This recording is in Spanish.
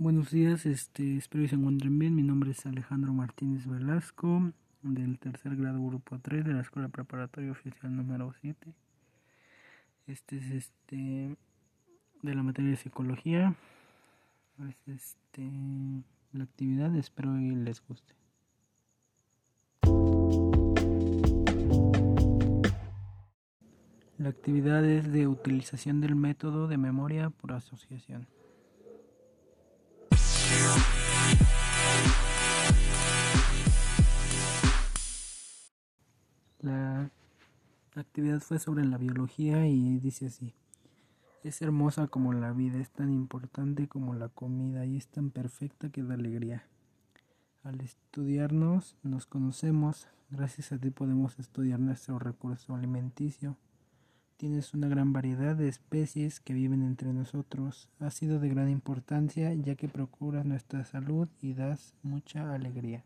Buenos días, este, espero que se encuentren bien. Mi nombre es Alejandro Martínez Velasco, del tercer grado grupo 3 de la Escuela Preparatoria Oficial número 7. Este es este de la materia de psicología. Es este la actividad, espero que les guste. La actividad es de utilización del método de memoria por asociación. La actividad fue sobre la biología y dice así. Es hermosa como la vida, es tan importante como la comida y es tan perfecta que da alegría. Al estudiarnos nos conocemos, gracias a ti podemos estudiar nuestro recurso alimenticio. Tienes una gran variedad de especies que viven entre nosotros. Ha sido de gran importancia ya que procuras nuestra salud y das mucha alegría.